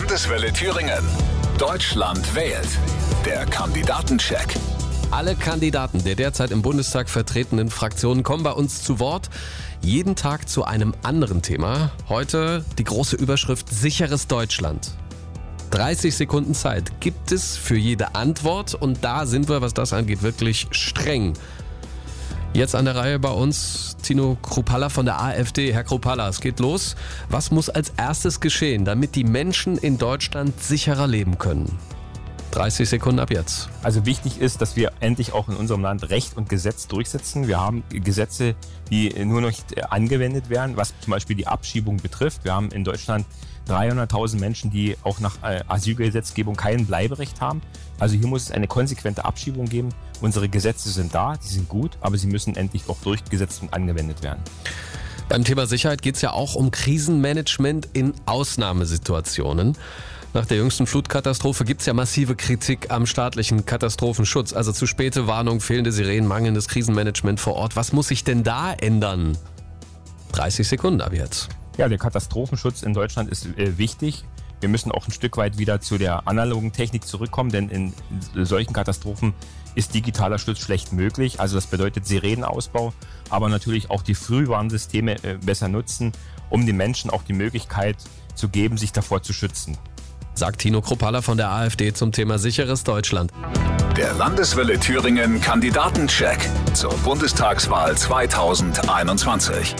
Landeswelle Thüringen. Deutschland wählt. Der Kandidatencheck. Alle Kandidaten der derzeit im Bundestag vertretenen Fraktionen kommen bei uns zu Wort. Jeden Tag zu einem anderen Thema. Heute die große Überschrift Sicheres Deutschland. 30 Sekunden Zeit gibt es für jede Antwort und da sind wir, was das angeht, wirklich streng. Jetzt an der Reihe bei uns Tino Krupalla von der AfD. Herr Krupalla, es geht los. Was muss als erstes geschehen, damit die Menschen in Deutschland sicherer leben können? 30 Sekunden ab jetzt. Also wichtig ist, dass wir endlich auch in unserem Land Recht und Gesetz durchsetzen. Wir haben Gesetze, die nur noch nicht angewendet werden, was zum Beispiel die Abschiebung betrifft. Wir haben in Deutschland 300.000 Menschen, die auch nach äh, Asylgesetzgebung kein Bleiberecht haben. Also hier muss es eine konsequente Abschiebung geben. Unsere Gesetze sind da, die sind gut, aber sie müssen endlich auch durchgesetzt und angewendet werden. Beim Thema Sicherheit geht es ja auch um Krisenmanagement in Ausnahmesituationen. Nach der jüngsten Flutkatastrophe gibt es ja massive Kritik am staatlichen Katastrophenschutz. Also zu späte Warnung, fehlende Sirenen, mangelndes Krisenmanagement vor Ort. Was muss sich denn da ändern? 30 Sekunden ab jetzt. Ja, der Katastrophenschutz in Deutschland ist äh, wichtig. Wir müssen auch ein Stück weit wieder zu der analogen Technik zurückkommen, denn in solchen Katastrophen ist digitaler Schutz schlecht möglich. Also das bedeutet Sirenenausbau, aber natürlich auch die Frühwarnsysteme äh, besser nutzen, um den Menschen auch die Möglichkeit zu geben, sich davor zu schützen sagt Tino Kruppalla von der AfD zum Thema sicheres Deutschland. Der Landeswille Thüringen Kandidatencheck zur Bundestagswahl 2021.